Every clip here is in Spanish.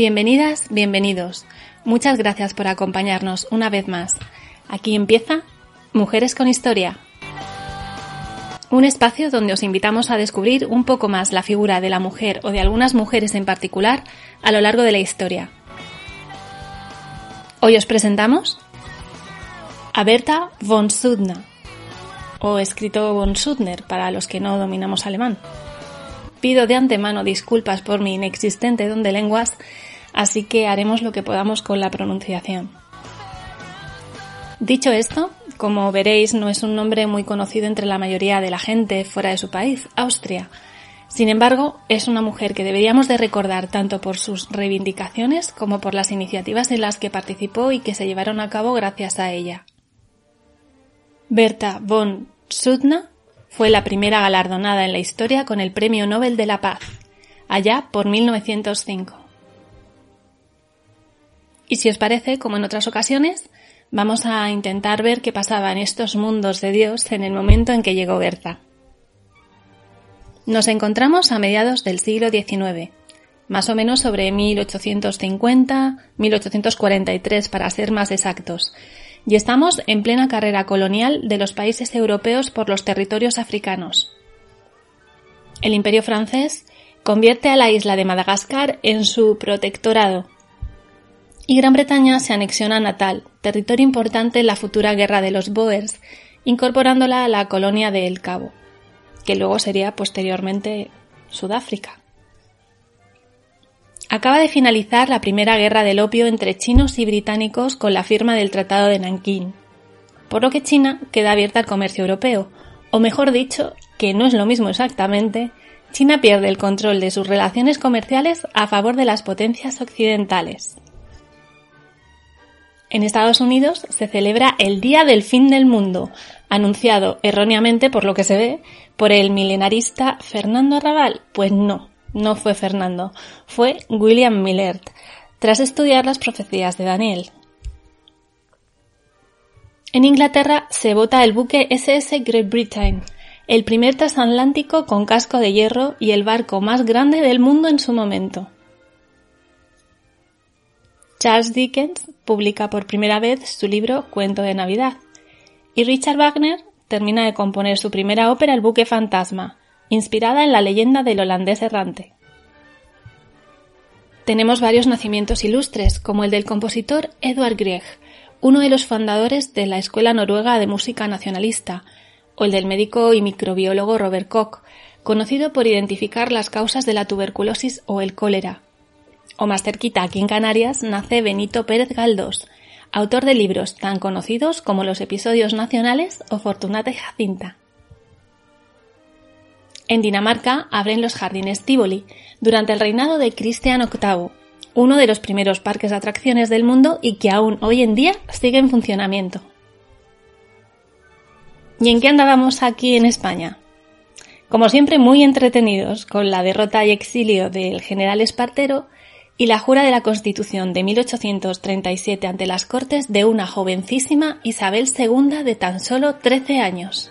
Bienvenidas, bienvenidos. Muchas gracias por acompañarnos una vez más. Aquí empieza Mujeres con Historia. Un espacio donde os invitamos a descubrir un poco más la figura de la mujer o de algunas mujeres en particular a lo largo de la historia. Hoy os presentamos a Berta von Suttner, o escrito von Suttner para los que no dominamos alemán. Pido de antemano disculpas por mi inexistente don de lenguas, así que haremos lo que podamos con la pronunciación. Dicho esto, como veréis, no es un nombre muy conocido entre la mayoría de la gente fuera de su país, Austria. Sin embargo, es una mujer que deberíamos de recordar tanto por sus reivindicaciones como por las iniciativas en las que participó y que se llevaron a cabo gracias a ella. Berta von Suttner fue la primera galardonada en la historia con el Premio Nobel de la Paz, allá por 1905. Y si os parece, como en otras ocasiones, vamos a intentar ver qué pasaba en estos mundos de Dios en el momento en que llegó Berta. Nos encontramos a mediados del siglo XIX, más o menos sobre 1850-1843 para ser más exactos, y estamos en plena carrera colonial de los países europeos por los territorios africanos. El imperio francés convierte a la isla de Madagascar en su protectorado, y Gran Bretaña se anexiona a Natal, territorio importante en la futura guerra de los Boers, incorporándola a la colonia de El Cabo, que luego sería posteriormente Sudáfrica. Acaba de finalizar la primera guerra del opio entre chinos y británicos con la firma del Tratado de Nankín, por lo que China queda abierta al comercio europeo, o mejor dicho, que no es lo mismo exactamente, China pierde el control de sus relaciones comerciales a favor de las potencias occidentales. En Estados Unidos se celebra el Día del Fin del Mundo, anunciado erróneamente por lo que se ve por el milenarista Fernando Arrabal. Pues no, no fue Fernando, fue William Millard, tras estudiar las profecías de Daniel. En Inglaterra se vota el buque SS Great Britain, el primer transatlántico con casco de hierro y el barco más grande del mundo en su momento. Charles Dickens publica por primera vez su libro Cuento de Navidad y Richard Wagner termina de componer su primera ópera El buque fantasma, inspirada en la leyenda del holandés errante. Tenemos varios nacimientos ilustres, como el del compositor Edvard Grieg, uno de los fundadores de la Escuela Noruega de Música Nacionalista, o el del médico y microbiólogo Robert Koch, conocido por identificar las causas de la tuberculosis o el cólera, o más cerquita aquí en Canarias, nace Benito Pérez Galdós, autor de libros tan conocidos como Los Episodios Nacionales o Fortunata y Jacinta. En Dinamarca abren los jardines Tivoli durante el reinado de Cristian VIII, uno de los primeros parques de atracciones del mundo y que aún hoy en día sigue en funcionamiento. ¿Y en qué andábamos aquí en España? Como siempre muy entretenidos con la derrota y exilio del general Espartero y la jura de la Constitución de 1837 ante las Cortes de una jovencísima Isabel II de tan solo 13 años.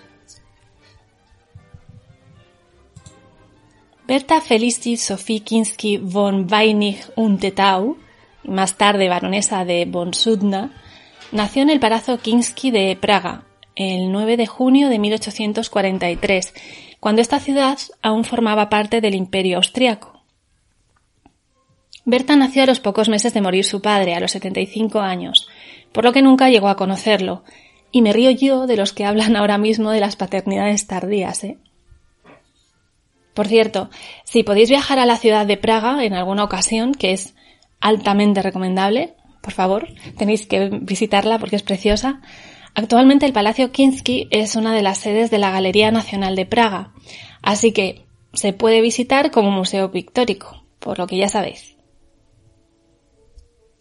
Berta Felicie Sophie Kinsky von Weinig und Tetau, más tarde baronesa de von Sudna, nació en el Palacio Kinsky de Praga el 9 de junio de 1843, cuando esta ciudad aún formaba parte del Imperio austriaco. Berta nació a los pocos meses de morir su padre, a los 75 años, por lo que nunca llegó a conocerlo, y me río yo de los que hablan ahora mismo de las paternidades tardías, ¿eh? Por cierto, si podéis viajar a la ciudad de Praga en alguna ocasión, que es altamente recomendable, por favor, tenéis que visitarla porque es preciosa. Actualmente el Palacio Kinsky es una de las sedes de la Galería Nacional de Praga, así que se puede visitar como museo pictórico, por lo que ya sabéis.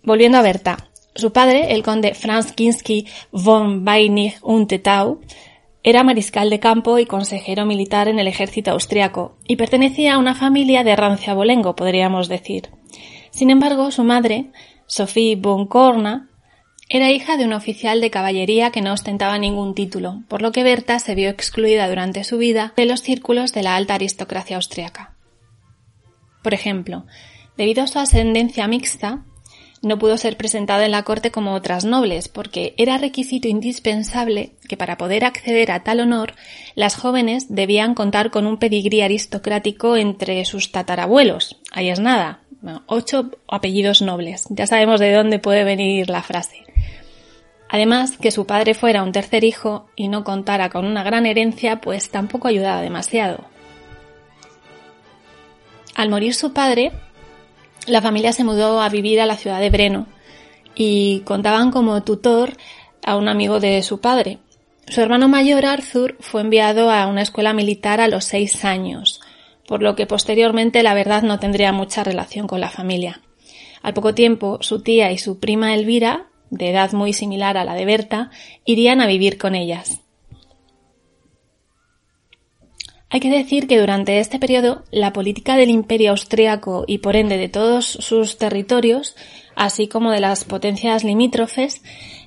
Volviendo a Berta, su padre, el conde Franz Kinsky von Weinig und Tau, era mariscal de campo y consejero militar en el ejército austriaco y pertenecía a una familia de rancia abolengo, podríamos decir. Sin embargo, su madre, Sophie von Korna, era hija de un oficial de caballería que no ostentaba ningún título, por lo que Berta se vio excluida durante su vida de los círculos de la alta aristocracia austriaca. Por ejemplo, debido a su ascendencia mixta, no pudo ser presentada en la corte como otras nobles, porque era requisito indispensable que para poder acceder a tal honor, las jóvenes debían contar con un pedigrí aristocrático entre sus tatarabuelos. Ahí es nada. ocho apellidos nobles. Ya sabemos de dónde puede venir la frase. Además, que su padre fuera un tercer hijo y no contara con una gran herencia, pues tampoco ayudaba demasiado. Al morir su padre, la familia se mudó a vivir a la ciudad de Breno y contaban como tutor a un amigo de su padre. Su hermano mayor, Arthur, fue enviado a una escuela militar a los seis años, por lo que posteriormente la verdad no tendría mucha relación con la familia. Al poco tiempo, su tía y su prima Elvira, de edad muy similar a la de Berta, irían a vivir con ellas. Hay que decir que durante este periodo la política del imperio austriaco y por ende de todos sus territorios, así como de las potencias limítrofes,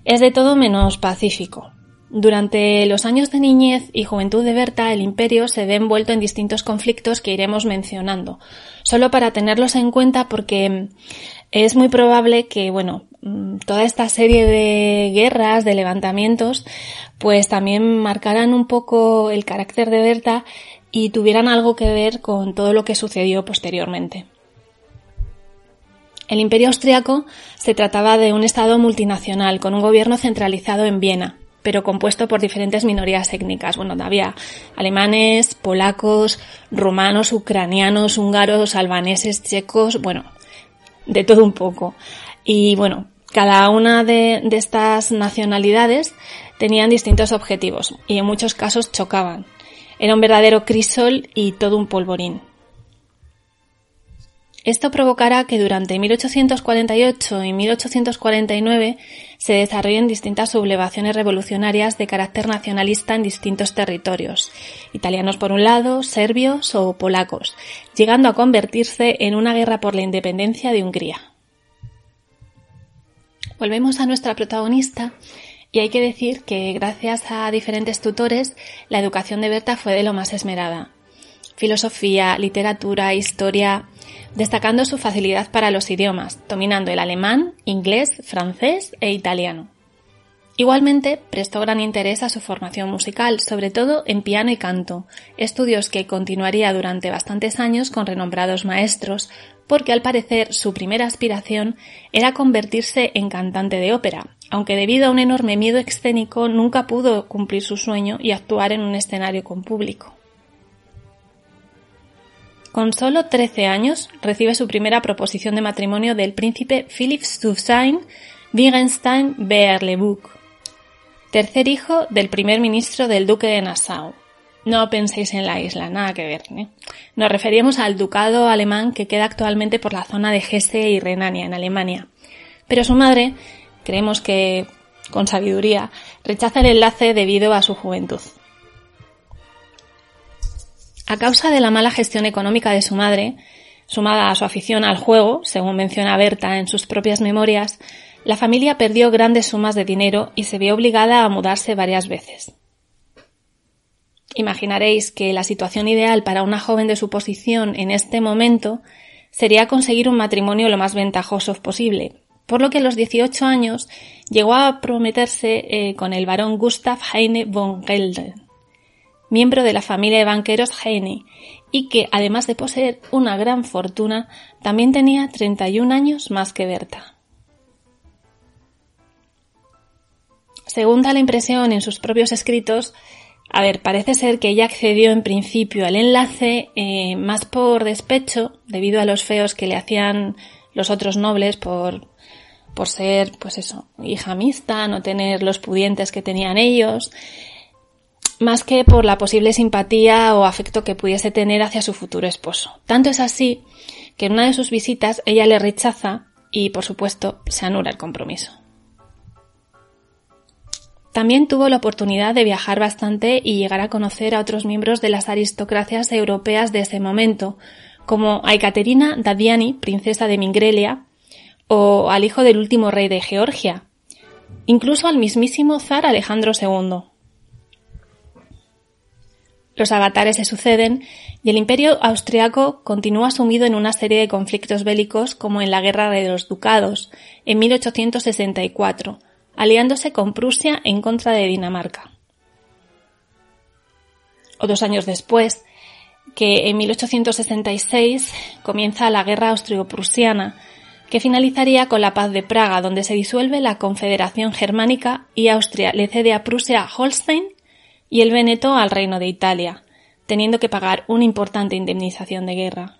es de todo menos pacífico. Durante los años de niñez y juventud de Berta, el imperio se ve envuelto en distintos conflictos que iremos mencionando, solo para tenerlos en cuenta porque es muy probable que, bueno, toda esta serie de guerras, de levantamientos, pues también marcaran un poco el carácter de Berta y tuvieran algo que ver con todo lo que sucedió posteriormente. El imperio austriaco se trataba de un estado multinacional con un gobierno centralizado en Viena, pero compuesto por diferentes minorías étnicas. Bueno, había alemanes, polacos, rumanos, ucranianos, húngaros, albaneses, checos, bueno, de todo un poco. Y bueno, cada una de, de estas nacionalidades tenían distintos objetivos y en muchos casos chocaban. Era un verdadero crisol y todo un polvorín. Esto provocará que durante 1848 y 1849 se desarrollen distintas sublevaciones revolucionarias de carácter nacionalista en distintos territorios, italianos por un lado, serbios o polacos, llegando a convertirse en una guerra por la independencia de Hungría. Volvemos a nuestra protagonista y hay que decir que gracias a diferentes tutores la educación de Berta fue de lo más esmerada. Filosofía, literatura, historia, destacando su facilidad para los idiomas, dominando el alemán, inglés, francés e italiano. Igualmente, prestó gran interés a su formación musical, sobre todo en piano y canto, estudios que continuaría durante bastantes años con renombrados maestros, porque al parecer su primera aspiración era convertirse en cantante de ópera, aunque debido a un enorme miedo escénico nunca pudo cumplir su sueño y actuar en un escenario con público. Con solo 13 años recibe su primera proposición de matrimonio del príncipe Philipp Stufstein Wittgenstein Beerlebuch, tercer hijo del primer ministro del duque de Nassau. No penséis en la isla, nada que ver. ¿eh? Nos referimos al ducado alemán que queda actualmente por la zona de Hesse y Renania, en Alemania. Pero su madre, creemos que con sabiduría, rechaza el enlace debido a su juventud. A causa de la mala gestión económica de su madre, sumada a su afición al juego, según menciona Berta en sus propias memorias, la familia perdió grandes sumas de dinero y se vio obligada a mudarse varias veces. Imaginaréis que la situación ideal para una joven de su posición en este momento sería conseguir un matrimonio lo más ventajoso posible, por lo que a los 18 años llegó a prometerse eh, con el barón Gustav Heine von Gelder, miembro de la familia de banqueros Heine, y que, además de poseer una gran fortuna, también tenía 31 años más que Berta. Según da la impresión en sus propios escritos, A ver, parece ser que ella accedió en principio al enlace eh, más por despecho, debido a los feos que le hacían los otros nobles por, por ser, pues eso, hija mixta, no tener los pudientes que tenían ellos, más que por la posible simpatía o afecto que pudiese tener hacia su futuro esposo. Tanto es así que en una de sus visitas ella le rechaza y, por supuesto, se anula el compromiso. También tuvo la oportunidad de viajar bastante y llegar a conocer a otros miembros de las aristocracias europeas de ese momento, como a Ekaterina Dadiani, princesa de Mingrelia, o al hijo del último rey de Georgia, incluso al mismísimo zar Alejandro II. Los avatares se suceden y el imperio austriaco continúa sumido en una serie de conflictos bélicos como en la Guerra de los Ducados, en 1864, aliándose con Prusia en contra de Dinamarca. O dos años después, que en 1866 comienza la Guerra Austrio-Prusiana, que finalizaría con la Paz de Praga, donde se disuelve la Confederación Germánica y Austria le cede a Prusia Holstein y el Véneto al Reino de Italia, teniendo que pagar una importante indemnización de guerra.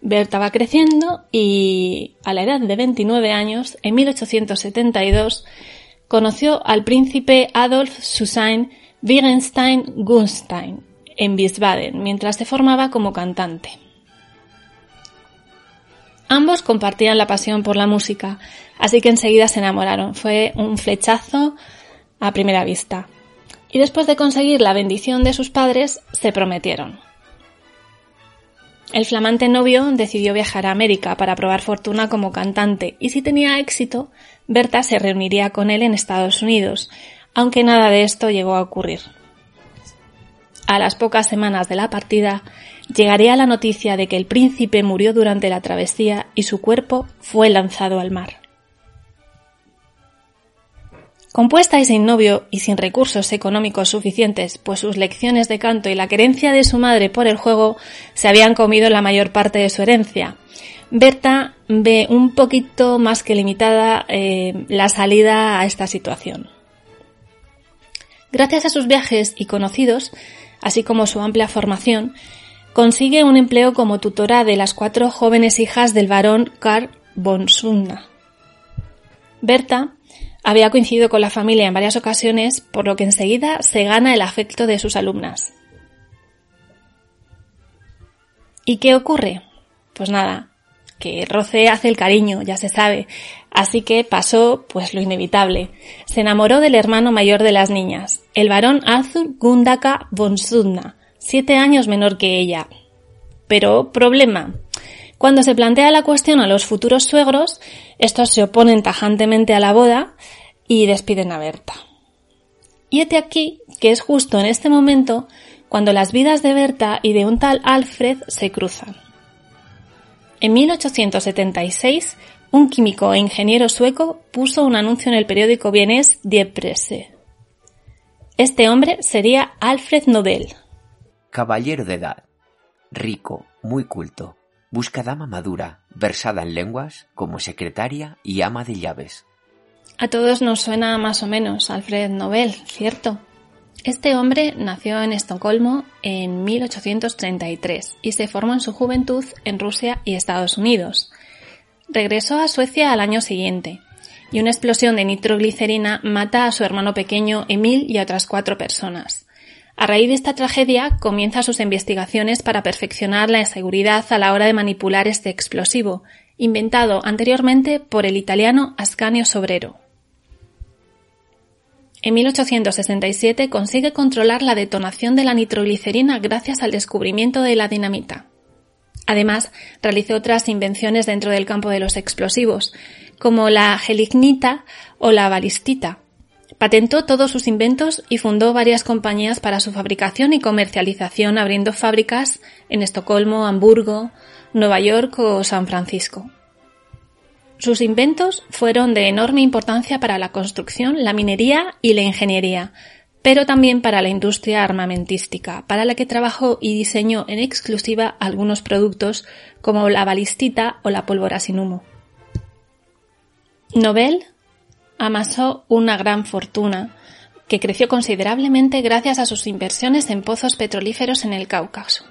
Berta va creciendo y a la edad de 29 años, en 1872, conoció al príncipe Adolf Susanne Wittgenstein-Gunstein en Wiesbaden mientras se formaba como cantante. Ambos compartían la pasión por la música, así que enseguida se enamoraron. Fue un flechazo a primera vista. Y después de conseguir la bendición de sus padres, se prometieron. El flamante novio decidió viajar a América para probar fortuna como cantante y si tenía éxito, Berta se reuniría con él en Estados Unidos, aunque nada de esto llegó a ocurrir. A las pocas semanas de la partida, llegaría la noticia de que el príncipe murió durante la travesía y su cuerpo fue lanzado al mar. Compuesta y sin novio y sin recursos económicos suficientes, pues sus lecciones de canto y la querencia de su madre por el juego se habían comido la mayor parte de su herencia. Berta ve un poquito más que limitada eh, la salida a esta situación. Gracias a sus viajes y conocidos, así como su amplia formación, consigue un empleo como tutora de las cuatro jóvenes hijas del barón Karl von. Berta había coincidido con la familia en varias ocasiones, por lo que enseguida se gana el afecto de sus alumnas. ¿Y qué ocurre? Pues nada, que roce hace el cariño, ya se sabe. Así que pasó, pues lo inevitable. Se enamoró del hermano mayor de las niñas, el varón Arthur Gundaka von Sudna, siete años menor que ella. Pero, problema. Cuando se plantea la cuestión a los futuros suegros, estos se oponen tajantemente a la boda y despiden a Berta. Y hete aquí que es justo en este momento cuando las vidas de Berta y de un tal Alfred se cruzan. En 1876, un químico e ingeniero sueco puso un anuncio en el periódico vienés Die Presse. Este hombre sería Alfred Nobel. Caballero de edad, rico, muy culto, busca dama madura, versada en lenguas, como secretaria y ama de llaves. A todos nos suena más o menos Alfred Nobel, ¿cierto? Este hombre nació en Estocolmo en 1833 y se formó en su juventud en Rusia y Estados Unidos. Regresó a Suecia al año siguiente y una explosión de nitroglicerina mata a su hermano pequeño Emil y a otras cuatro personas. A raíz de esta tragedia comienza sus investigaciones para perfeccionar la seguridad a la hora de manipular este explosivo, inventado anteriormente por el italiano Ascanio Sobrero. En 1867 consigue controlar la detonación de la nitroglicerina gracias al descubrimiento de la dinamita. Además, realizó otras invenciones dentro del campo de los explosivos, como la gelignita o la balistita. Patentó todos sus inventos y fundó varias compañías para su fabricación y comercialización, abriendo fábricas en Estocolmo, Hamburgo, Nueva York o San Francisco. Sus inventos fueron de enorme importancia para la construcción, la minería y la ingeniería, pero también para la industria armamentística, para la que trabajó y diseñó en exclusiva algunos productos como la balistita o la pólvora sin humo. Nobel amasó una gran fortuna que creció considerablemente gracias a sus inversiones en pozos petrolíferos en el Cáucaso.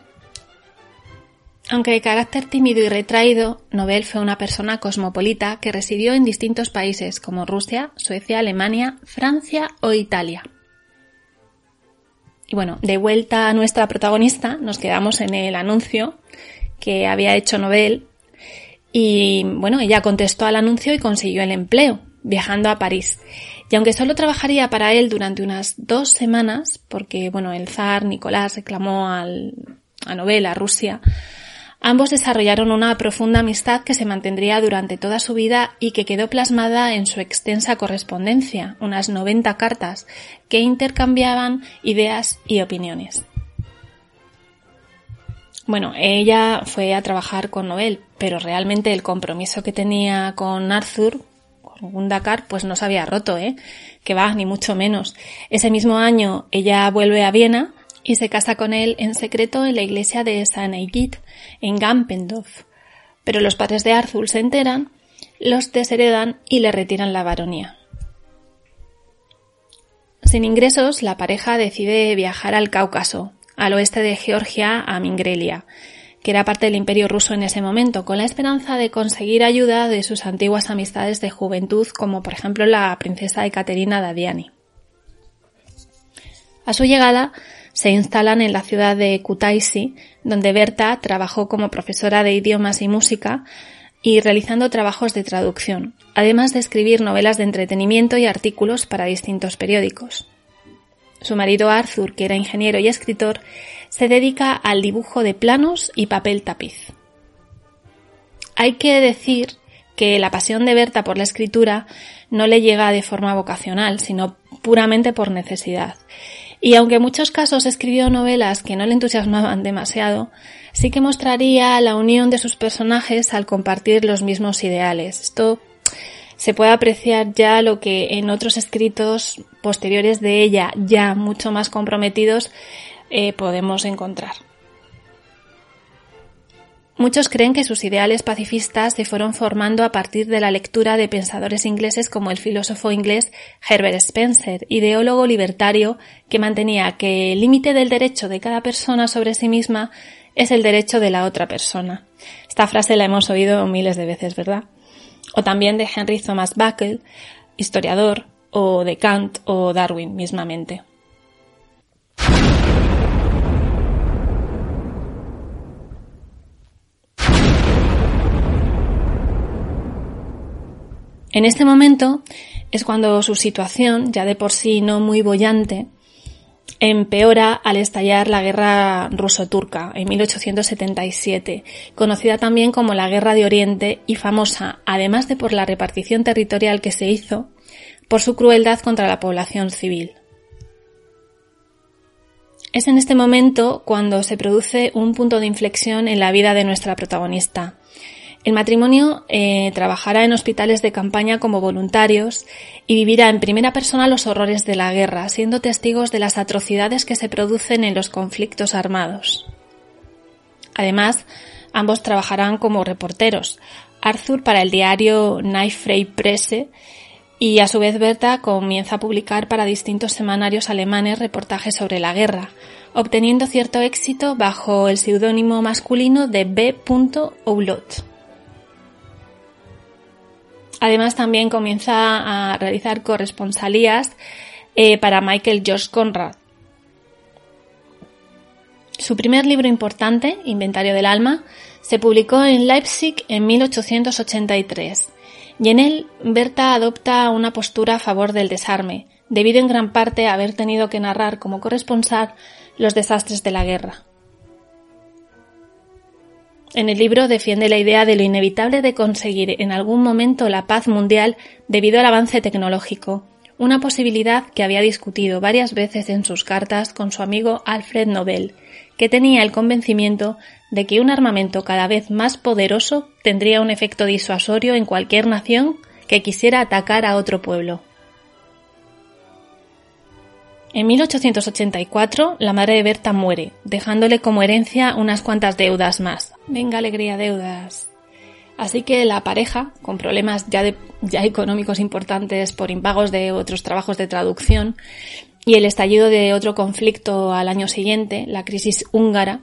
Aunque de carácter tímido y retraído, Nobel fue una persona cosmopolita que residió en distintos países como Rusia, Suecia, Alemania, Francia o Italia. Y bueno, de vuelta a nuestra protagonista, nos quedamos en el anuncio que había hecho Nobel y bueno, ella contestó al anuncio y consiguió el empleo, viajando a París. Y aunque solo trabajaría para él durante unas dos semanas, porque bueno, el zar Nicolás reclamó al, a Nobel, a Rusia, Ambos desarrollaron una profunda amistad que se mantendría durante toda su vida y que quedó plasmada en su extensa correspondencia, unas 90 cartas, que intercambiaban ideas y opiniones. Bueno, ella fue a trabajar con Nobel, pero realmente el compromiso que tenía con Arthur, con Gundakar, pues no se había roto, ¿eh? Que va, ni mucho menos. Ese mismo año ella vuelve a Viena y se casa con él en secreto en la iglesia de San Eigid, en Gampendorf. Pero los padres de Arthur se enteran, los desheredan y le retiran la baronía. Sin ingresos, la pareja decide viajar al Cáucaso, al oeste de Georgia, a Mingrelia, que era parte del imperio ruso en ese momento, con la esperanza de conseguir ayuda de sus antiguas amistades de juventud, como por ejemplo la princesa Ekaterina Dadiani. A su llegada, se instalan en la ciudad de Kutaisi, donde Berta trabajó como profesora de idiomas y música y realizando trabajos de traducción, además de escribir novelas de entretenimiento y artículos para distintos periódicos. Su marido Arthur, que era ingeniero y escritor, se dedica al dibujo de planos y papel tapiz. Hay que decir que la pasión de Berta por la escritura no le llega de forma vocacional, sino puramente por necesidad, y aunque en muchos casos escribió novelas que no le entusiasmaban demasiado, sí que mostraría la unión de sus personajes al compartir los mismos ideales. Esto se puede apreciar ya lo que en otros escritos posteriores de ella, ya mucho más comprometidos, eh, podemos encontrar. Muchos creen que sus ideales pacifistas se fueron formando a partir de la lectura de pensadores ingleses como el filósofo inglés Herbert Spencer, ideólogo libertario que mantenía que el límite del derecho de cada persona sobre sí misma es el derecho de la otra persona. Esta frase la hemos oído miles de veces, ¿verdad? O también de Henry Thomas Buckle, historiador, o de Kant o Darwin mismamente. En este momento es cuando su situación, ya de por sí no muy bollante, empeora al estallar la guerra ruso-turca en 1877, conocida también como la Guerra de Oriente y famosa, además de por la repartición territorial que se hizo, por su crueldad contra la población civil. Es en este momento cuando se produce un punto de inflexión en la vida de nuestra protagonista, el matrimonio eh, trabajará en hospitales de campaña como voluntarios y vivirá en primera persona los horrores de la guerra, siendo testigos de las atrocidades que se producen en los conflictos armados. Además, ambos trabajarán como reporteros, Arthur para el diario Neue Presse y a su vez Berta comienza a publicar para distintos semanarios alemanes reportajes sobre la guerra, obteniendo cierto éxito bajo el seudónimo masculino de B. Oulot. Además, también comienza a realizar corresponsalías eh, para Michael George Conrad. Su primer libro importante, Inventario del Alma, se publicó en Leipzig en 1883 y en él Berta adopta una postura a favor del desarme, debido en gran parte a haber tenido que narrar como corresponsal los desastres de la guerra. En el libro defiende la idea de lo inevitable de conseguir en algún momento la paz mundial debido al avance tecnológico, una posibilidad que había discutido varias veces en sus cartas con su amigo Alfred Nobel, que tenía el convencimiento de que un armamento cada vez más poderoso tendría un efecto disuasorio en cualquier nación que quisiera atacar a otro pueblo. En 1884, la madre de Berta muere, dejándole como herencia unas cuantas deudas más. Venga, alegría, deudas. Así que la pareja, con problemas ya, ya económicos importantes por impagos de otros trabajos de traducción, y el estallido de otro conflicto al año siguiente, la crisis húngara,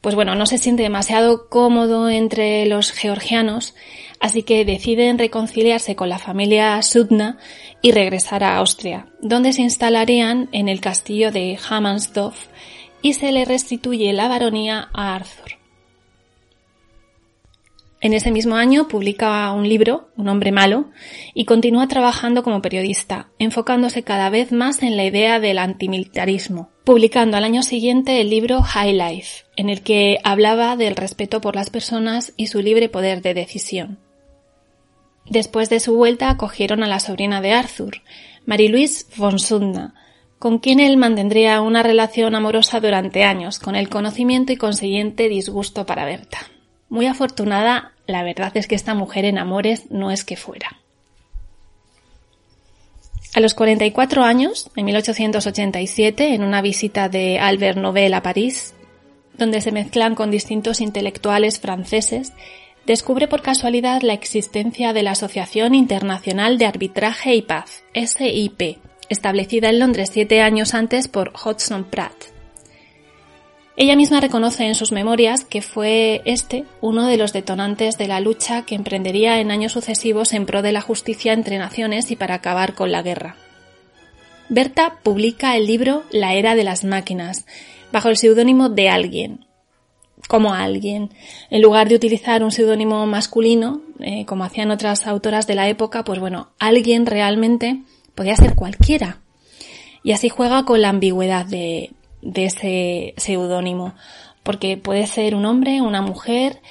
pues bueno, no se siente demasiado cómodo entre los georgianos, así que deciden reconciliarse con la familia Sudna y regresar a Austria, donde se instalarían en el castillo de Hammersdorf y se le restituye la baronía a Arthur. En ese mismo año publica un libro, Un hombre malo, y continúa trabajando como periodista, enfocándose cada vez más en la idea del antimilitarismo, publicando al año siguiente el libro High Life, en el que hablaba del respeto por las personas y su libre poder de decisión. Después de su vuelta acogieron a la sobrina de Arthur, Marie-Louise von Sundna, con quien él mantendría una relación amorosa durante años, con el conocimiento y consiguiente disgusto para Berta. Muy afortunada, la verdad es que esta mujer en amores no es que fuera. A los 44 años, en 1887, en una visita de Albert Nobel a París, donde se mezclan con distintos intelectuales franceses, descubre por casualidad la existencia de la Asociación Internacional de Arbitraje y Paz, SIP, establecida en Londres siete años antes por Hodgson Pratt. Ella misma reconoce en sus memorias que fue este uno de los detonantes de la lucha que emprendería en años sucesivos en pro de la justicia entre naciones y para acabar con la guerra. Berta publica el libro La era de las máquinas, bajo el seudónimo de alguien, como alguien. En lugar de utilizar un seudónimo masculino, eh, como hacían otras autoras de la época, pues bueno, alguien realmente podía ser cualquiera. Y así juega con la ambigüedad de, ese seudónimo, porque puede ser un hombre, una mujer,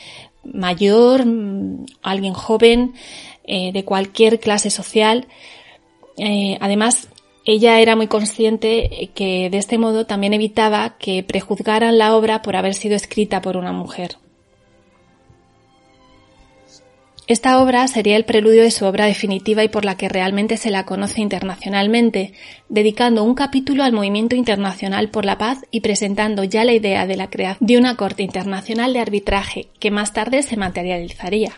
mayor, mm, alguien joven, eh, de cualquier clase social. Eh, además, ella era muy consciente que de este modo también evitaba que prejuzgaran la obra por haber sido escrita por una mujer. Esta obra sería el preludio de su obra definitiva y por la que realmente se la conoce internacionalmente, dedicando un capítulo al movimiento internacional por la paz y presentando ya la idea de la creación de una Corte Internacional de Arbitraje que más tarde se materializaría.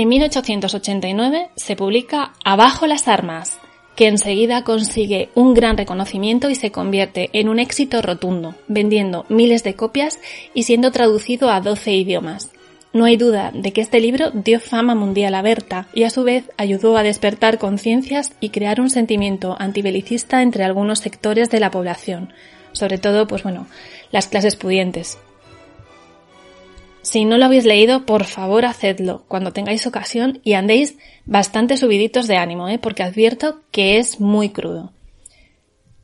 En 1889 se publica Abajo las armas, que enseguida consigue un gran reconocimiento y se convierte en un éxito rotundo, vendiendo miles de copias y siendo traducido a 12 idiomas. No hay duda de que este libro dio fama mundial a Berta y a su vez ayudó a despertar conciencias y crear un sentimiento antibelicista entre algunos sectores de la población, sobre todo, pues bueno, las clases pudientes. Si no lo habéis leído, por favor hacedlo cuando tengáis ocasión y andéis bastante subiditos de ánimo, ¿eh? porque advierto que es muy crudo.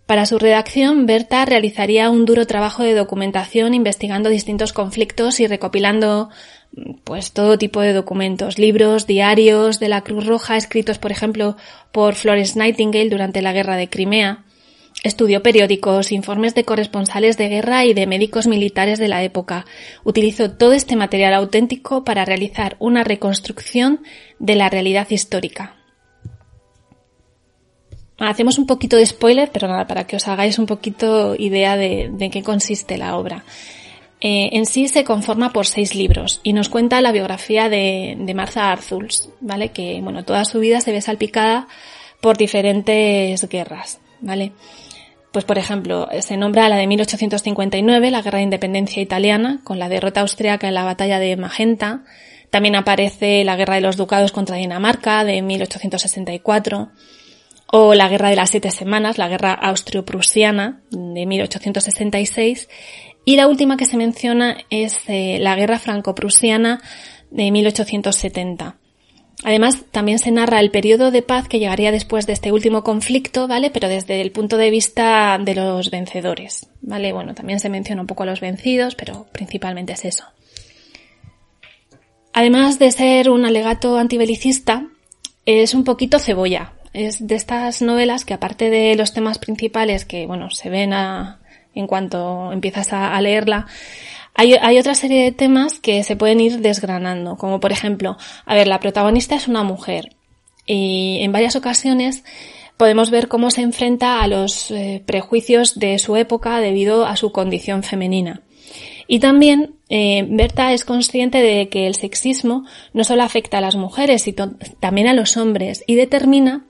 Para su redacción, Berta realizaría un duro trabajo de documentación investigando distintos conflictos y recopilando pues todo tipo de documentos, libros, diarios de la Cruz Roja escritos, por ejemplo, por Florence Nightingale durante la Guerra de Crimea. Estudió periódicos, informes de corresponsales de guerra y de médicos militares de la época. Utilizó todo este material auténtico para realizar una reconstrucción de la realidad histórica. Hacemos un poquito de spoiler, pero nada, para que os hagáis un poquito idea de, de qué consiste la obra. Eh, en sí se conforma por seis libros y nos cuenta la biografía de, de Martha Arzuls, ¿vale? Que, bueno, toda su vida se ve salpicada por diferentes guerras, ¿vale? Pues, por ejemplo, se nombra la de 1859, la Guerra de Independencia Italiana, con la derrota austriaca en la batalla de Magenta. También aparece la Guerra de los Ducados contra Dinamarca, de 1864 o la Guerra de las Siete Semanas, la Guerra Austro-Prusiana de 1866 y la última que se menciona es eh, la Guerra Franco-Prusiana de 1870. Además, también se narra el periodo de paz que llegaría después de este último conflicto, ¿vale? Pero desde el punto de vista de los vencedores, ¿vale? Bueno, también se menciona un poco a los vencidos, pero principalmente es eso. Además de ser un alegato antibelicista, es un poquito cebolla. Es de estas novelas que aparte de los temas principales que, bueno, se ven a, en cuanto empiezas a, leerla. Hay, otra serie de temas que se pueden ir desgranando, como por ejemplo, a ver, la protagonista es una mujer y en varias ocasiones podemos ver cómo se enfrenta a los eh, prejuicios de su época debido a su condición femenina. Y también eh, Berta es consciente de que el sexismo no solo afecta a las mujeres, sino también a los hombres y determina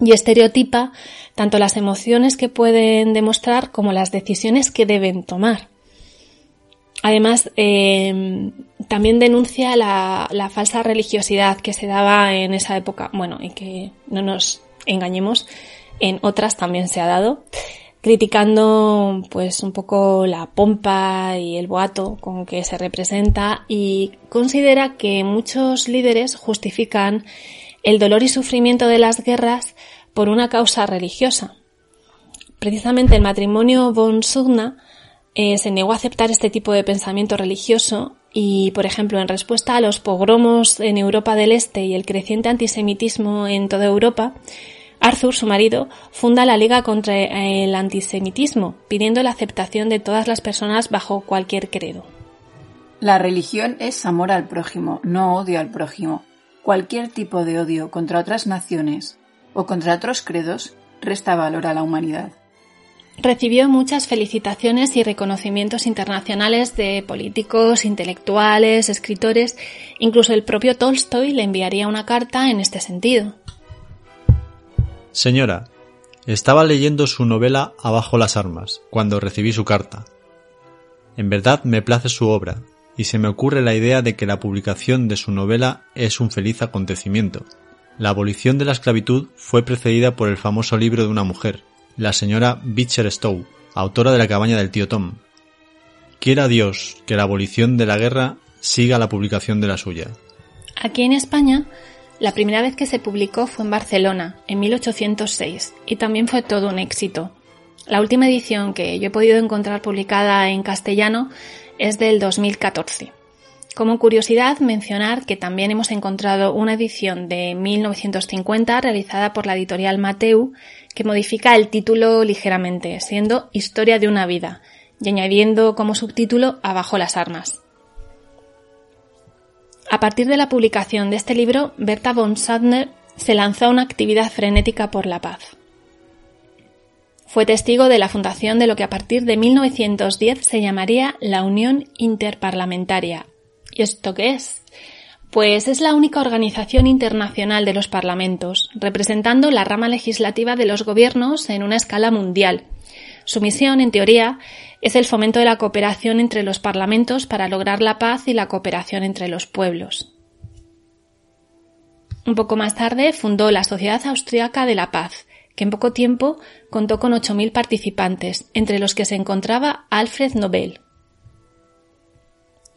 y estereotipa tanto las emociones que pueden demostrar como las decisiones que deben tomar. Además, eh, también denuncia la, la falsa religiosidad que se daba en esa época, bueno, y que no nos engañemos, en otras también se ha dado, criticando pues un poco la pompa y el boato con que se representa y considera que muchos líderes justifican el dolor y sufrimiento de las guerras por una causa religiosa. Precisamente el matrimonio von Sugna eh, se negó a aceptar este tipo de pensamiento religioso y, por ejemplo, en respuesta a los pogromos en Europa del Este y el creciente antisemitismo en toda Europa, Arthur, su marido, funda la Liga contra el Antisemitismo, pidiendo la aceptación de todas las personas bajo cualquier credo. La religión es amor al prójimo, no odio al prójimo. Cualquier tipo de odio contra otras naciones o contra otros credos resta valor a la humanidad. Recibió muchas felicitaciones y reconocimientos internacionales de políticos, intelectuales, escritores, incluso el propio Tolstoy le enviaría una carta en este sentido. Señora, estaba leyendo su novela Abajo las armas, cuando recibí su carta. En verdad me place su obra, y se me ocurre la idea de que la publicación de su novela es un feliz acontecimiento. La abolición de la esclavitud fue precedida por el famoso libro de una mujer, la señora Beecher Stowe, autora de La cabaña del tío Tom. Quiera Dios que la abolición de la guerra siga la publicación de la suya. Aquí en España, la primera vez que se publicó fue en Barcelona, en 1806, y también fue todo un éxito. La última edición que yo he podido encontrar publicada en castellano es del 2014. Como curiosidad, mencionar que también hemos encontrado una edición de 1950 realizada por la editorial Mateu que modifica el título ligeramente, siendo Historia de una vida, y añadiendo como subtítulo Abajo las armas. A partir de la publicación de este libro, Berta von Sadner se lanzó a una actividad frenética por la paz. Fue testigo de la fundación de lo que a partir de 1910 se llamaría la Unión Interparlamentaria. ¿Y esto qué es? Pues es la única organización internacional de los parlamentos, representando la rama legislativa de los gobiernos en una escala mundial. Su misión, en teoría, es el fomento de la cooperación entre los parlamentos para lograr la paz y la cooperación entre los pueblos. Un poco más tarde fundó la Sociedad Austriaca de la Paz, que en poco tiempo contó con 8.000 participantes, entre los que se encontraba Alfred Nobel.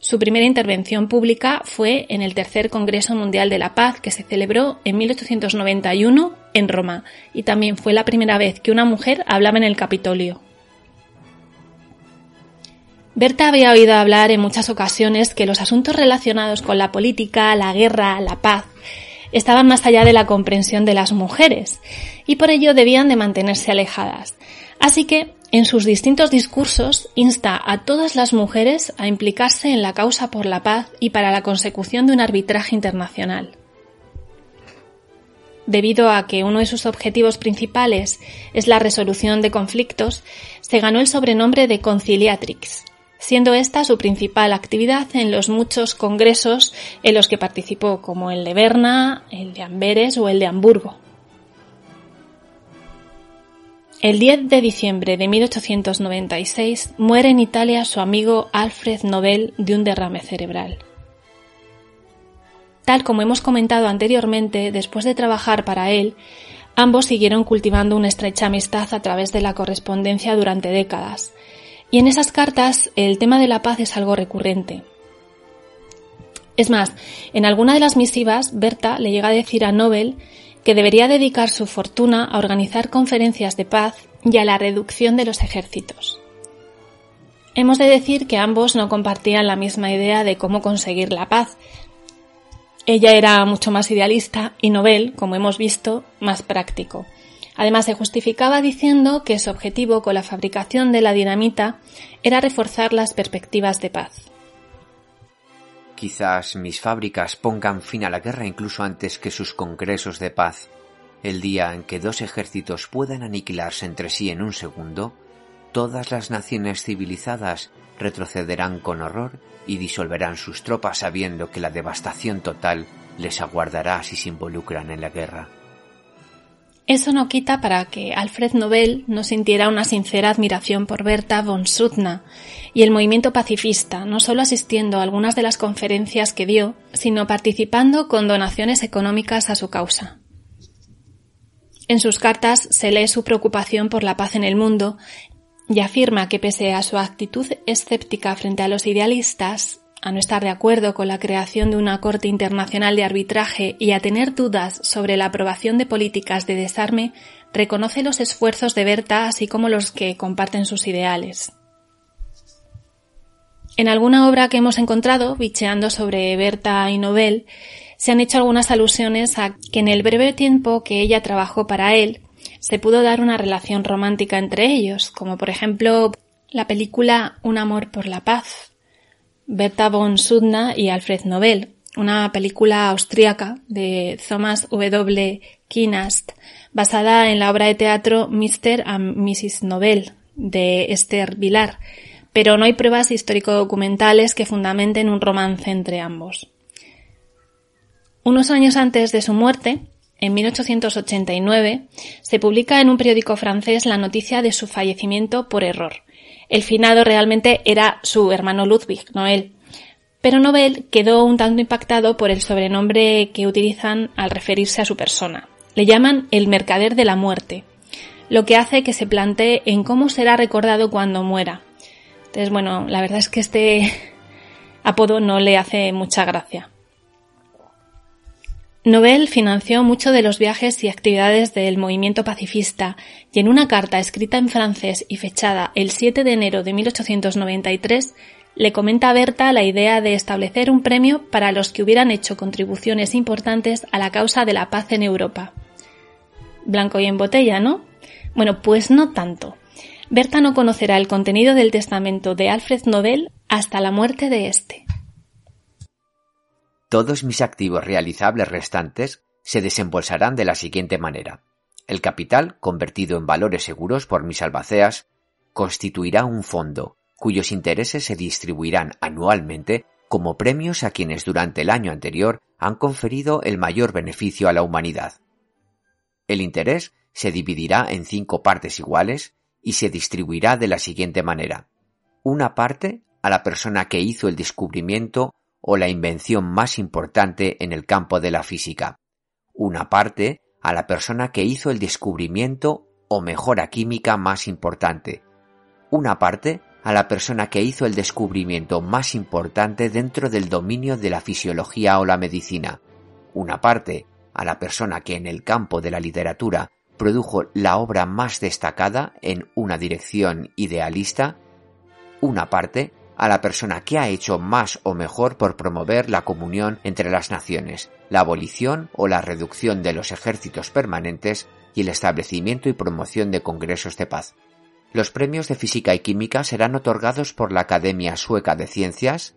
Su primera intervención pública fue en el Tercer Congreso Mundial de la Paz, que se celebró en 1891 en Roma, y también fue la primera vez que una mujer hablaba en el Capitolio. Berta había oído hablar en muchas ocasiones que los asuntos relacionados con la política, la guerra, la paz, estaban más allá de la comprensión de las mujeres, y por ello debían de mantenerse alejadas. Así que, en sus distintos discursos, insta a todas las mujeres a implicarse en la causa por la paz y para la consecución de un arbitraje internacional. Debido a que uno de sus objetivos principales es la resolución de conflictos, se ganó el sobrenombre de Conciliatrix, siendo esta su principal actividad en los muchos congresos en los que participó, como el de Berna, el de Amberes o el de Hamburgo. El 10 de diciembre de 1896 muere en Italia su amigo Alfred Nobel de un derrame cerebral. Tal como hemos comentado anteriormente, después de trabajar para él, ambos siguieron cultivando una estrecha amistad a través de la correspondencia durante décadas, y en esas cartas el tema de la paz es algo recurrente. Es más, en alguna de las misivas, Berta le llega a decir a Nobel que debería dedicar su fortuna a organizar conferencias de paz y a la reducción de los ejércitos. Hemos de decir que ambos no compartían la misma idea de cómo conseguir la paz. Ella era mucho más idealista y Nobel, como hemos visto, más práctico. Además, se justificaba diciendo que su objetivo con la fabricación de la dinamita era reforzar las perspectivas de paz. Quizás mis fábricas pongan fin a la guerra incluso antes que sus congresos de paz. El día en que dos ejércitos puedan aniquilarse entre sí en un segundo, todas las naciones civilizadas retrocederán con horror y disolverán sus tropas sabiendo que la devastación total les aguardará si se involucran en la guerra. Eso no quita para que Alfred Nobel no sintiera una sincera admiración por Berta von Suttner y el movimiento pacifista, no solo asistiendo a algunas de las conferencias que dio, sino participando con donaciones económicas a su causa. En sus cartas se lee su preocupación por la paz en el mundo y afirma que pese a su actitud escéptica frente a los idealistas, a no estar de acuerdo con la creación de una Corte Internacional de Arbitraje y a tener dudas sobre la aprobación de políticas de desarme, reconoce los esfuerzos de Berta así como los que comparten sus ideales. En alguna obra que hemos encontrado, bicheando sobre Berta y Nobel, se han hecho algunas alusiones a que en el breve tiempo que ella trabajó para él, se pudo dar una relación romántica entre ellos, como por ejemplo la película Un amor por la paz, Berta von Suttner y Alfred Nobel, una película austríaca de Thomas W. Kinast, basada en la obra de teatro Mr. and Mrs. Nobel de Esther Vilar, pero no hay pruebas histórico-documentales que fundamenten un romance entre ambos. Unos años antes de su muerte, en 1889, se publica en un periódico francés la noticia de su fallecimiento por error, el finado realmente era su hermano Ludwig, no él. Pero Nobel quedó un tanto impactado por el sobrenombre que utilizan al referirse a su persona. Le llaman el mercader de la muerte, lo que hace que se plantee en cómo será recordado cuando muera. Entonces, bueno, la verdad es que este apodo no le hace mucha gracia. Nobel financió muchos de los viajes y actividades del movimiento pacifista y en una carta escrita en francés y fechada el 7 de enero de 1893 le comenta a Berta la idea de establecer un premio para los que hubieran hecho contribuciones importantes a la causa de la paz en Europa. Blanco y en botella, ¿no? Bueno, pues no tanto. Berta no conocerá el contenido del testamento de Alfred Nobel hasta la muerte de éste. Todos mis activos realizables restantes se desembolsarán de la siguiente manera. El capital, convertido en valores seguros por mis albaceas, constituirá un fondo, cuyos intereses se distribuirán anualmente como premios a quienes durante el año anterior han conferido el mayor beneficio a la humanidad. El interés se dividirá en cinco partes iguales y se distribuirá de la siguiente manera. Una parte a la persona que hizo el descubrimiento o la invención más importante en el campo de la física. Una parte a la persona que hizo el descubrimiento o mejora química más importante. Una parte a la persona que hizo el descubrimiento más importante dentro del dominio de la fisiología o la medicina. Una parte a la persona que en el campo de la literatura produjo la obra más destacada en una dirección idealista. Una parte a la persona que ha hecho más o mejor por promover la comunión entre las naciones, la abolición o la reducción de los ejércitos permanentes y el establecimiento y promoción de congresos de paz. Los premios de física y química serán otorgados por la Academia Sueca de Ciencias,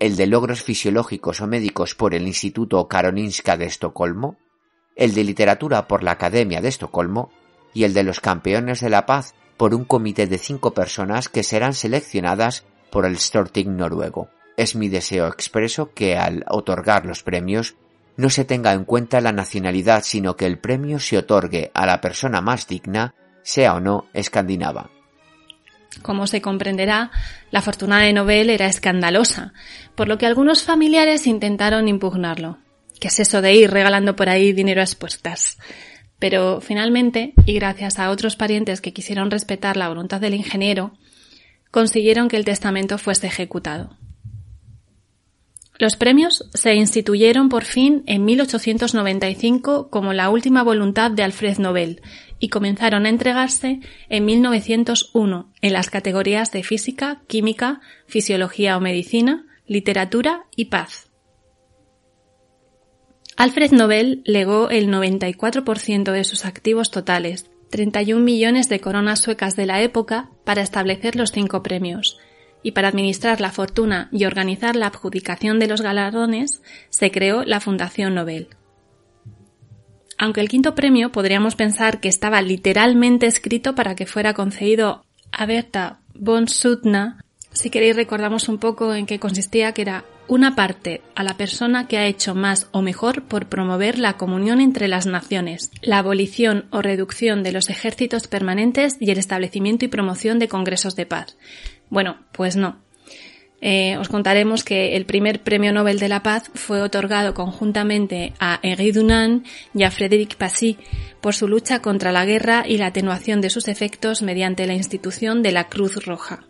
el de logros fisiológicos o médicos por el Instituto Karolinska de Estocolmo, el de literatura por la Academia de Estocolmo y el de los campeones de la paz por un comité de cinco personas que serán seleccionadas por el Storting noruego. Es mi deseo expreso que al otorgar los premios no se tenga en cuenta la nacionalidad, sino que el premio se otorgue a la persona más digna, sea o no escandinava. Como se comprenderá, la fortuna de Nobel era escandalosa, por lo que algunos familiares intentaron impugnarlo. ¿Qué es eso de ir regalando por ahí dinero a expuestas? Pero finalmente, y gracias a otros parientes que quisieron respetar la voluntad del ingeniero, consiguieron que el testamento fuese ejecutado. Los premios se instituyeron por fin en 1895 como la última voluntad de Alfred Nobel y comenzaron a entregarse en 1901 en las categorías de física, química, fisiología o medicina, literatura y paz. Alfred Nobel legó el 94% de sus activos totales, 31 millones de coronas suecas de la época para establecer los cinco premios, y para administrar la fortuna y organizar la adjudicación de los galardones se creó la Fundación Nobel. Aunque el quinto premio podríamos pensar que estaba literalmente escrito para que fuera concedido a Berta von Suttner, si queréis recordamos un poco en qué consistía, que era una parte a la persona que ha hecho más o mejor por promover la comunión entre las naciones, la abolición o reducción de los ejércitos permanentes y el establecimiento y promoción de congresos de paz. Bueno, pues no. Eh, os contaremos que el primer premio Nobel de la Paz fue otorgado conjuntamente a Henri Dunant y a Frédéric Passy por su lucha contra la guerra y la atenuación de sus efectos mediante la institución de la Cruz Roja.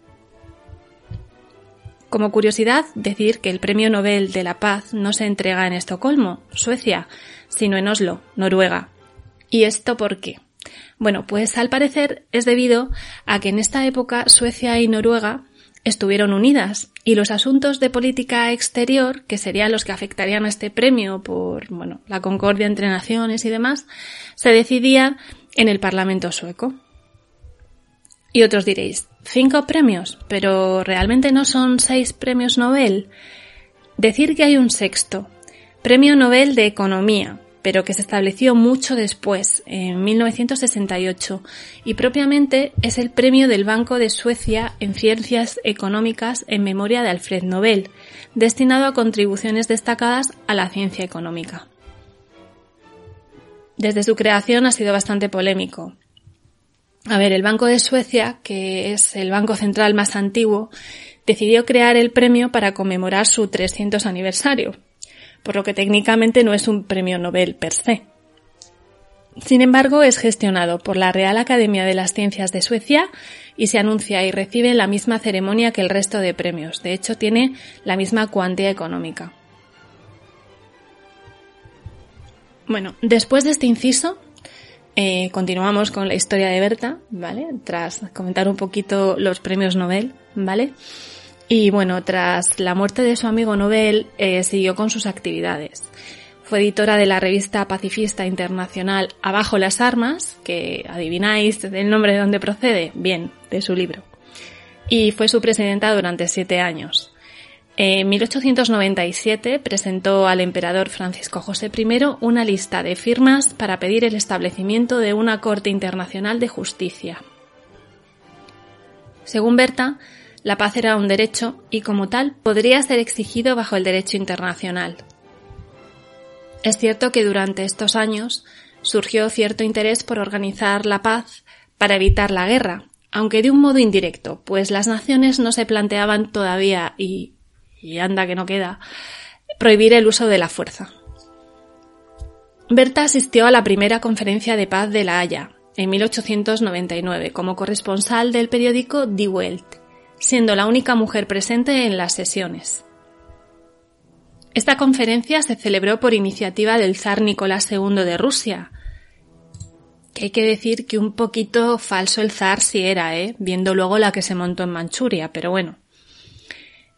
Como curiosidad, decir que el Premio Nobel de la Paz no se entrega en Estocolmo, Suecia, sino en Oslo, Noruega. ¿Y esto por qué? Bueno, pues al parecer es debido a que en esta época Suecia y Noruega estuvieron unidas y los asuntos de política exterior, que serían los que afectarían a este premio por, bueno, la concordia entre naciones y demás, se decidían en el Parlamento sueco. Y otros diréis, cinco premios, pero realmente no son seis premios Nobel. Decir que hay un sexto, Premio Nobel de Economía, pero que se estableció mucho después, en 1968, y propiamente es el premio del Banco de Suecia en Ciencias Económicas en memoria de Alfred Nobel, destinado a contribuciones destacadas a la ciencia económica. Desde su creación ha sido bastante polémico. A ver, el Banco de Suecia, que es el banco central más antiguo, decidió crear el premio para conmemorar su 300 aniversario, por lo que técnicamente no es un premio Nobel per se. Sin embargo, es gestionado por la Real Academia de las Ciencias de Suecia y se anuncia y recibe la misma ceremonia que el resto de premios. De hecho, tiene la misma cuantía económica. Bueno, después de este inciso, eh, continuamos con la historia de Berta, ¿vale? Tras comentar un poquito los premios Nobel, ¿vale? Y bueno, tras la muerte de su amigo Nobel, eh, siguió con sus actividades. Fue editora de la revista pacifista internacional Abajo las armas, que adivináis el nombre de dónde procede, bien, de su libro. Y fue su presidenta durante siete años. En 1897 presentó al emperador Francisco José I una lista de firmas para pedir el establecimiento de una Corte Internacional de Justicia. Según Berta, la paz era un derecho y como tal podría ser exigido bajo el derecho internacional. Es cierto que durante estos años surgió cierto interés por organizar la paz para evitar la guerra, aunque de un modo indirecto, pues las naciones no se planteaban todavía y, y anda que no queda, prohibir el uso de la fuerza. Berta asistió a la primera conferencia de paz de La Haya, en 1899, como corresponsal del periódico Die Welt, siendo la única mujer presente en las sesiones. Esta conferencia se celebró por iniciativa del zar Nicolás II de Rusia, que hay que decir que un poquito falso el zar sí era, ¿eh? viendo luego la que se montó en Manchuria, pero bueno.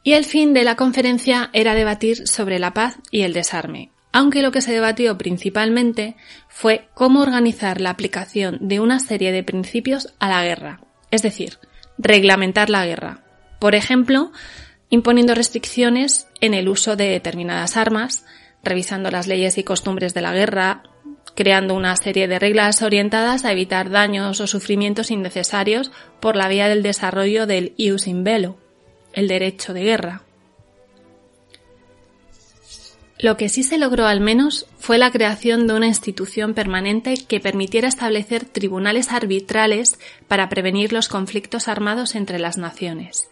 Y el fin de la conferencia era debatir sobre la paz y el desarme, aunque lo que se debatió principalmente fue cómo organizar la aplicación de una serie de principios a la guerra, es decir, reglamentar la guerra. Por ejemplo, imponiendo restricciones en el uso de determinadas armas, revisando las leyes y costumbres de la guerra, creando una serie de reglas orientadas a evitar daños o sufrimientos innecesarios por la vía del desarrollo del ius in bello, el derecho de guerra. Lo que sí se logró al menos fue la creación de una institución permanente que permitiera establecer tribunales arbitrales para prevenir los conflictos armados entre las naciones.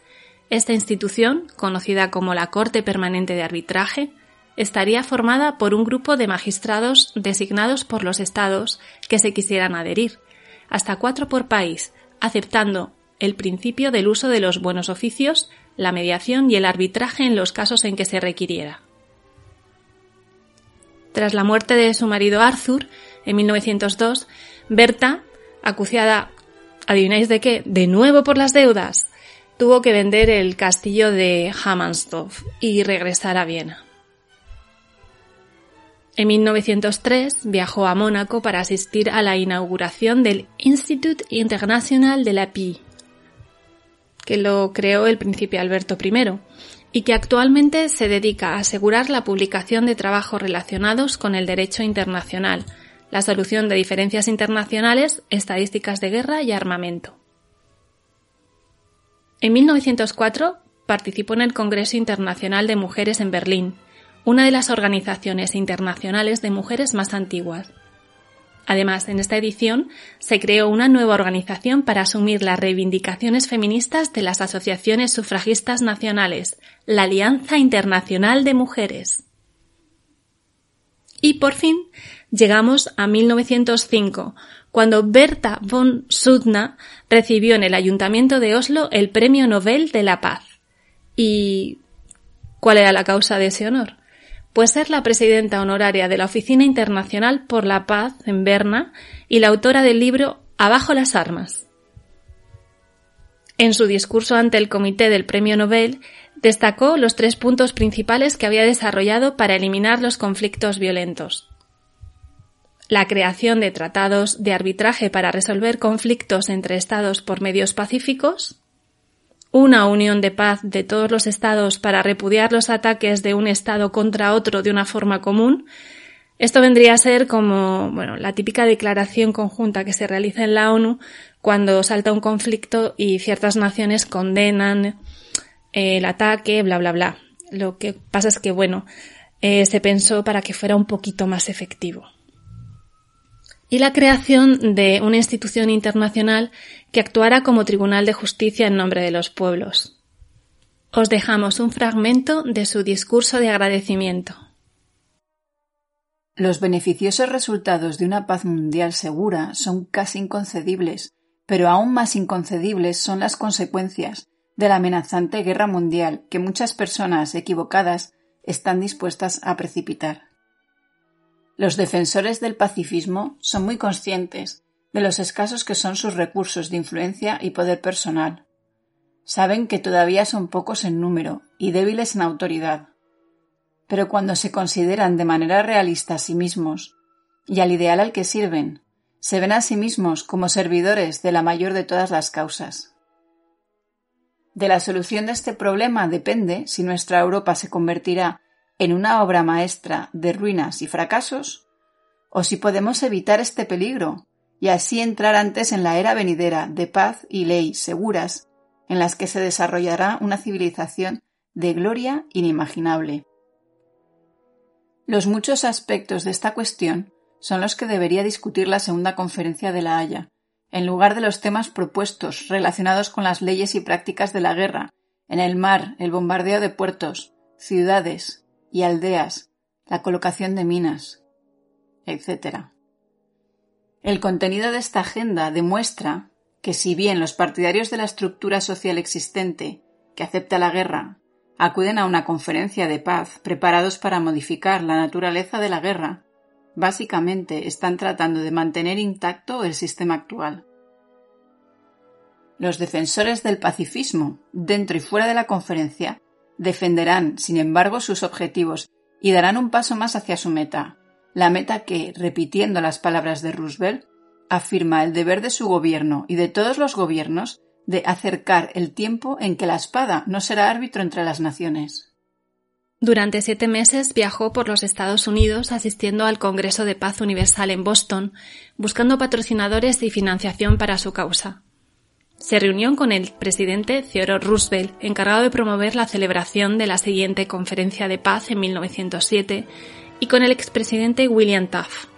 Esta institución, conocida como la Corte Permanente de Arbitraje, estaría formada por un grupo de magistrados designados por los estados que se quisieran adherir, hasta cuatro por país, aceptando el principio del uso de los buenos oficios, la mediación y el arbitraje en los casos en que se requiriera. Tras la muerte de su marido Arthur, en 1902, Berta, acuciada, adivináis de qué, de nuevo por las deudas, tuvo que vender el castillo de Hammersdorf y regresar a Viena. En 1903 viajó a Mónaco para asistir a la inauguración del Institut International de la Paix, que lo creó el príncipe Alberto I, y que actualmente se dedica a asegurar la publicación de trabajos relacionados con el derecho internacional, la solución de diferencias internacionales, estadísticas de guerra y armamento. En 1904 participó en el Congreso Internacional de Mujeres en Berlín, una de las organizaciones internacionales de mujeres más antiguas. Además, en esta edición se creó una nueva organización para asumir las reivindicaciones feministas de las asociaciones sufragistas nacionales, la Alianza Internacional de Mujeres. Y por fin llegamos a 1905, cuando Berta von Suttner recibió en el Ayuntamiento de Oslo el Premio Nobel de la Paz. ¿Y cuál era la causa de ese honor? Pues ser la presidenta honoraria de la Oficina Internacional por la Paz en Berna y la autora del libro Abajo las armas. En su discurso ante el Comité del Premio Nobel, destacó los tres puntos principales que había desarrollado para eliminar los conflictos violentos. La creación de tratados de arbitraje para resolver conflictos entre estados por medios pacíficos, una unión de paz de todos los estados para repudiar los ataques de un estado contra otro de una forma común. Esto vendría a ser como, bueno, la típica declaración conjunta que se realiza en la ONU cuando salta un conflicto y ciertas naciones condenan el ataque, bla, bla, bla. Lo que pasa es que, bueno, eh, se pensó para que fuera un poquito más efectivo. Y la creación de una institución internacional que actuara como Tribunal de Justicia en nombre de los pueblos. Os dejamos un fragmento de su discurso de agradecimiento. Los beneficiosos resultados de una paz mundial segura son casi inconcebibles, pero aún más inconcebibles son las consecuencias de la amenazante guerra mundial que muchas personas equivocadas están dispuestas a precipitar. Los defensores del pacifismo son muy conscientes de los escasos que son sus recursos de influencia y poder personal. Saben que todavía son pocos en número y débiles en autoridad. Pero cuando se consideran de manera realista a sí mismos y al ideal al que sirven, se ven a sí mismos como servidores de la mayor de todas las causas. De la solución de este problema depende si nuestra Europa se convertirá en una obra maestra de ruinas y fracasos, o si podemos evitar este peligro y así entrar antes en la era venidera de paz y ley seguras, en las que se desarrollará una civilización de gloria inimaginable. Los muchos aspectos de esta cuestión son los que debería discutir la segunda conferencia de La Haya, en lugar de los temas propuestos relacionados con las leyes y prácticas de la guerra, en el mar, el bombardeo de puertos, ciudades y aldeas, la colocación de minas, etc. El contenido de esta agenda demuestra que si bien los partidarios de la estructura social existente, que acepta la guerra, acuden a una conferencia de paz preparados para modificar la naturaleza de la guerra, básicamente están tratando de mantener intacto el sistema actual. Los defensores del pacifismo, dentro y fuera de la conferencia, defenderán, sin embargo, sus objetivos y darán un paso más hacia su meta, la meta que, repitiendo las palabras de Roosevelt, afirma el deber de su gobierno y de todos los gobiernos de acercar el tiempo en que la espada no será árbitro entre las naciones. Durante siete meses viajó por los Estados Unidos asistiendo al Congreso de Paz Universal en Boston, buscando patrocinadores y financiación para su causa. Se reunió con el presidente Theodore Roosevelt, encargado de promover la celebración de la siguiente Conferencia de Paz en 1907, y con el expresidente William Taft.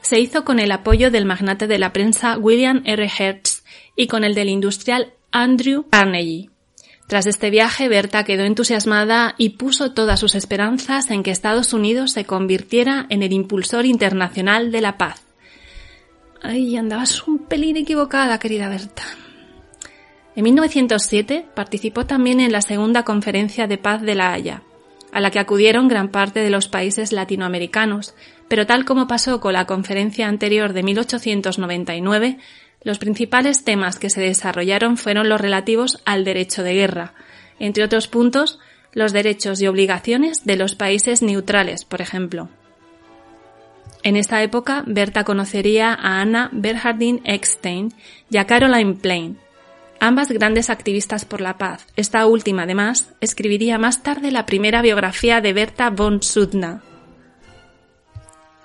Se hizo con el apoyo del magnate de la prensa William R. Hertz y con el del industrial Andrew Carnegie. Tras este viaje, Berta quedó entusiasmada y puso todas sus esperanzas en que Estados Unidos se convirtiera en el impulsor internacional de la paz. Ay, andabas un pelín equivocada, querida Berta. En 1907 participó también en la segunda conferencia de paz de La Haya, a la que acudieron gran parte de los países latinoamericanos, pero tal como pasó con la conferencia anterior de 1899, los principales temas que se desarrollaron fueron los relativos al derecho de guerra, entre otros puntos, los derechos y obligaciones de los países neutrales, por ejemplo. En esta época, Berta conocería a Anna Bernhardin Eckstein y a Caroline Plain, ambas grandes activistas por la paz. Esta última, además, escribiría más tarde la primera biografía de Berta von Suttner.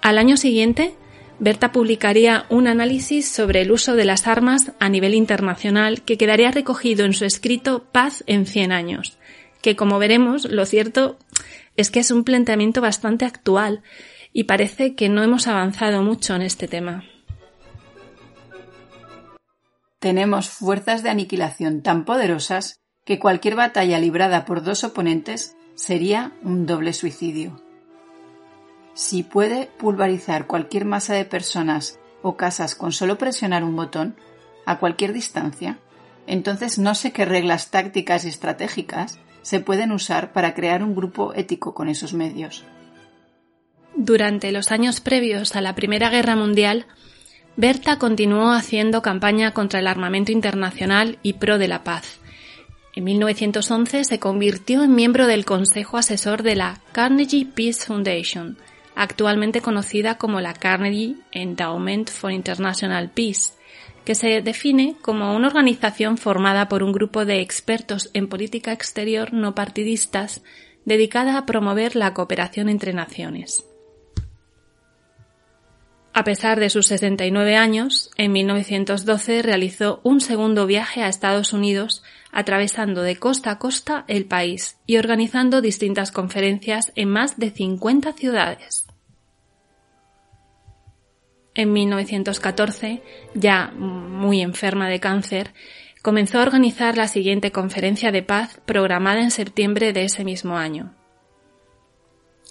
Al año siguiente, Berta publicaría un análisis sobre el uso de las armas a nivel internacional que quedaría recogido en su escrito Paz en 100 años, que como veremos, lo cierto es que es un planteamiento bastante actual y parece que no hemos avanzado mucho en este tema. Tenemos fuerzas de aniquilación tan poderosas que cualquier batalla librada por dos oponentes sería un doble suicidio. Si puede pulverizar cualquier masa de personas o casas con solo presionar un botón, a cualquier distancia, entonces no sé qué reglas tácticas y estratégicas se pueden usar para crear un grupo ético con esos medios. Durante los años previos a la Primera Guerra Mundial, Berta continuó haciendo campaña contra el armamento internacional y pro de la paz. En 1911 se convirtió en miembro del Consejo Asesor de la Carnegie Peace Foundation, actualmente conocida como la Carnegie Endowment for International Peace, que se define como una organización formada por un grupo de expertos en política exterior no partidistas dedicada a promover la cooperación entre naciones. A pesar de sus 69 años, en 1912 realizó un segundo viaje a Estados Unidos, atravesando de costa a costa el país y organizando distintas conferencias en más de 50 ciudades. En 1914, ya muy enferma de cáncer, comenzó a organizar la siguiente conferencia de paz programada en septiembre de ese mismo año.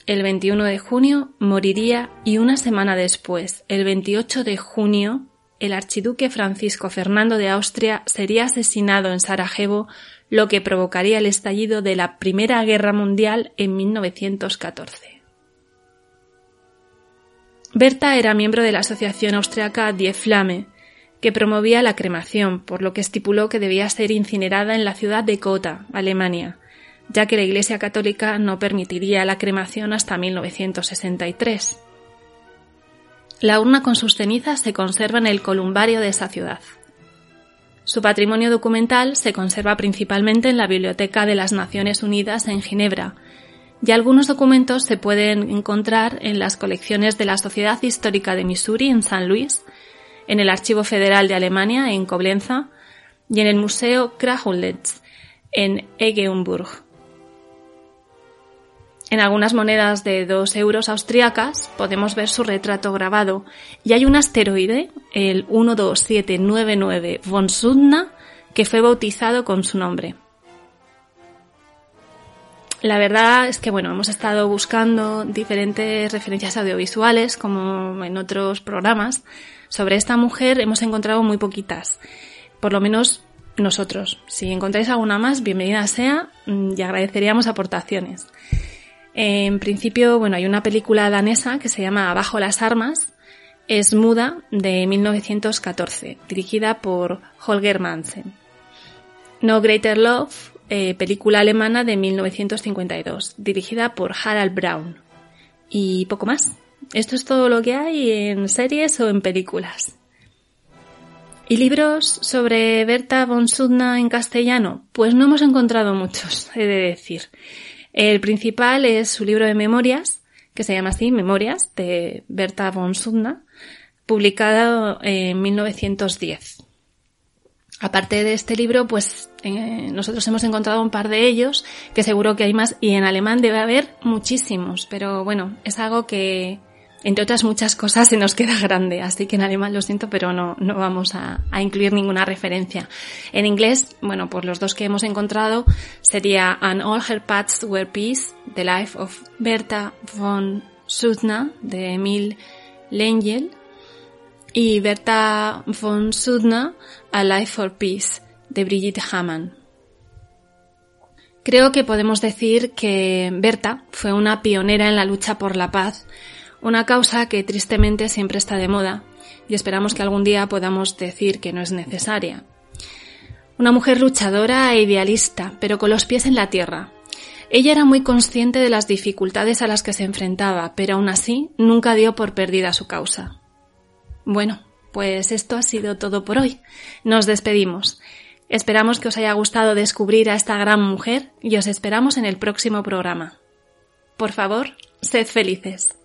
El 21 de junio moriría y una semana después, el 28 de junio, el archiduque Francisco Fernando de Austria sería asesinado en Sarajevo, lo que provocaría el estallido de la Primera Guerra Mundial en 1914. Berta era miembro de la asociación austriaca Die Flamme, que promovía la cremación, por lo que estipuló que debía ser incinerada en la ciudad de Gotha, Alemania, ya que la Iglesia Católica no permitiría la cremación hasta 1963. La urna con sus cenizas se conserva en el columbario de esa ciudad. Su patrimonio documental se conserva principalmente en la Biblioteca de las Naciones Unidas en Ginebra, y algunos documentos se pueden encontrar en las colecciones de la Sociedad Histórica de Missouri en San Luis, en el Archivo Federal de Alemania en Coblenza y en el Museo Krahulitz en Eggenburg. En algunas monedas de 2 euros austriacas podemos ver su retrato grabado y hay un asteroide, el 12799 von Sudna, que fue bautizado con su nombre. La verdad es que bueno, hemos estado buscando diferentes referencias audiovisuales, como en otros programas. Sobre esta mujer hemos encontrado muy poquitas, por lo menos nosotros. Si encontráis alguna más, bienvenida sea mm, y agradeceríamos aportaciones. En principio, bueno, hay una película danesa que se llama Abajo las armas, es muda de 1914, dirigida por Holger Mansen. No Greater Love, eh, película alemana de 1952, dirigida por Harald Braun. Y poco más. Esto es todo lo que hay en series o en películas. ¿Y libros sobre Berta von Sudna en castellano? Pues no hemos encontrado muchos, he de decir. El principal es su libro de memorias, que se llama así, Memorias, de Berta von Sudna, publicado en 1910. Aparte de este libro, pues eh, nosotros hemos encontrado un par de ellos, que seguro que hay más, y en alemán debe haber muchísimos, pero bueno, es algo que, entre otras muchas cosas, se nos queda grande, así que en alemán lo siento, pero no, no vamos a, incluir ninguna referencia. En inglés, bueno, pues los dos que hemos encontrado sería And All Her Paths Were Peace, The Life of Berta von Sudna, de Emil Lengel, y Berta von Sudna, A Life for Peace, de Brigitte Hamann. Creo que podemos decir que Berta fue una pionera en la lucha por la paz, una causa que tristemente siempre está de moda y esperamos que algún día podamos decir que no es necesaria. Una mujer luchadora e idealista, pero con los pies en la tierra. Ella era muy consciente de las dificultades a las que se enfrentaba, pero aún así nunca dio por perdida su causa. Bueno, pues esto ha sido todo por hoy. Nos despedimos. Esperamos que os haya gustado descubrir a esta gran mujer y os esperamos en el próximo programa. Por favor, sed felices.